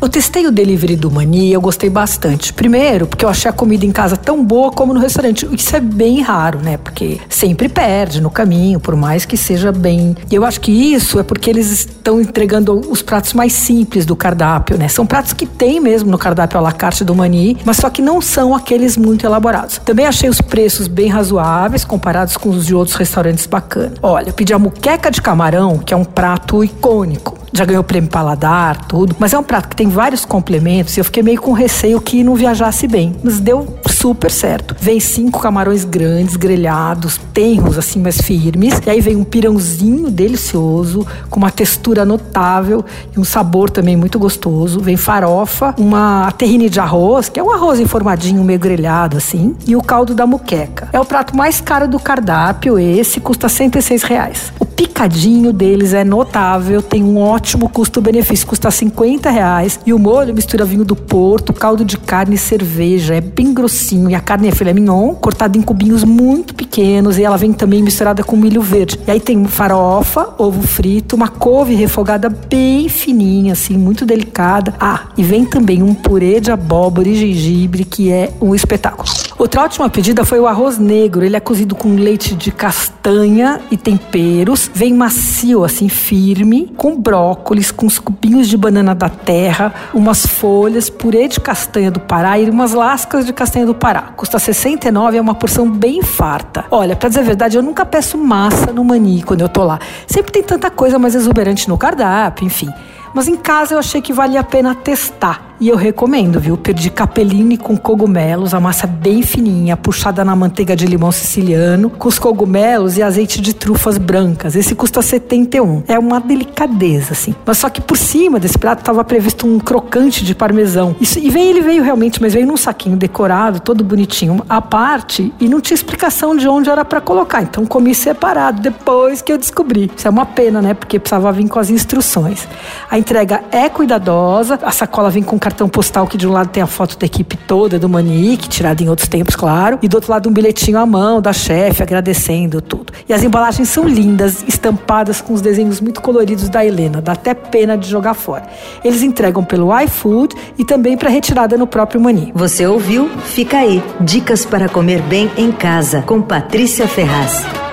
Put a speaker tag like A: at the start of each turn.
A: Eu testei o delivery do Mani e eu gostei bastante. Primeiro, porque eu achei a comida em casa tão boa como no restaurante. Isso é bem raro, né? Porque sempre perde no caminho, por mais que seja bem. E eu acho que isso é porque eles estão entregando os pratos mais simples do cardápio, né? São pratos que tem mesmo no cardápio à la carte do Mani, mas só que não são aqueles muito elaborados. Também achei os preços bem razoáveis comparados com os de outros restaurantes bacanas. Olha, pedi a muqueca de camarão, que é um prato icônico já ganhou prêmio paladar, tudo. Mas é um prato que tem vários complementos e eu fiquei meio com receio que não viajasse bem. Mas deu super certo. Vem cinco camarões grandes, grelhados, tenros, assim, mais firmes. E aí vem um pirãozinho delicioso, com uma textura notável e um sabor também muito gostoso. Vem farofa, uma terrine de arroz, que é um arroz enformadinho, meio grelhado, assim. E o caldo da muqueca. É o prato mais caro do cardápio, esse custa 106 reais. O picadinho deles é notável, tem um ótimo custo-benefício, custa 50 reais. E o molho mistura vinho do Porto, caldo de carne e cerveja. É bem grossinho. E a carne é filé mignon, cortada em cubinhos muito pequenos. E ela vem também misturada com milho verde. E aí tem farofa, ovo frito, uma couve refogada bem fininha, assim, muito delicada. Ah, e vem também um purê de abóbora e gengibre, que é um espetáculo. Outra ótima pedida foi o arroz negro. Ele é cozido com leite de castanha e temperos. Vem macio, assim, firme, com brócolis, com os cubinhos de banana da terra, umas folhas, purê de castanha do Pará e umas lascas de castanha do Pará. Custa 69, é uma porção bem farta. Olha, pra dizer a verdade, eu nunca peço massa no mani quando eu tô lá. Sempre tem tanta coisa mais exuberante no cardápio, enfim. Mas em casa eu achei que valia a pena testar. E eu recomendo, viu? Perdi capelline com cogumelos, a massa bem fininha, puxada na manteiga de limão siciliano, com os cogumelos e azeite de trufas brancas. Esse custa 71. É uma delicadeza, assim. Mas só que por cima desse prato estava previsto um crocante de parmesão. Isso, e veio, ele veio realmente, mas veio num saquinho decorado, todo bonitinho, à parte, e não tinha explicação de onde era para colocar. Então comi separado, depois que eu descobri. Isso é uma pena, né? Porque precisava vir com as instruções. A entrega é cuidadosa, a sacola vem com cartão postal que de um lado tem a foto da equipe toda do Manique, tirada em outros tempos, claro, e do outro lado um bilhetinho à mão da chefe agradecendo tudo. E as embalagens são lindas, estampadas com os desenhos muito coloridos da Helena, dá até pena de jogar fora. Eles entregam pelo iFood e também para retirada no próprio Mani.
B: Você ouviu? Fica aí. Dicas para comer bem em casa com Patrícia Ferraz.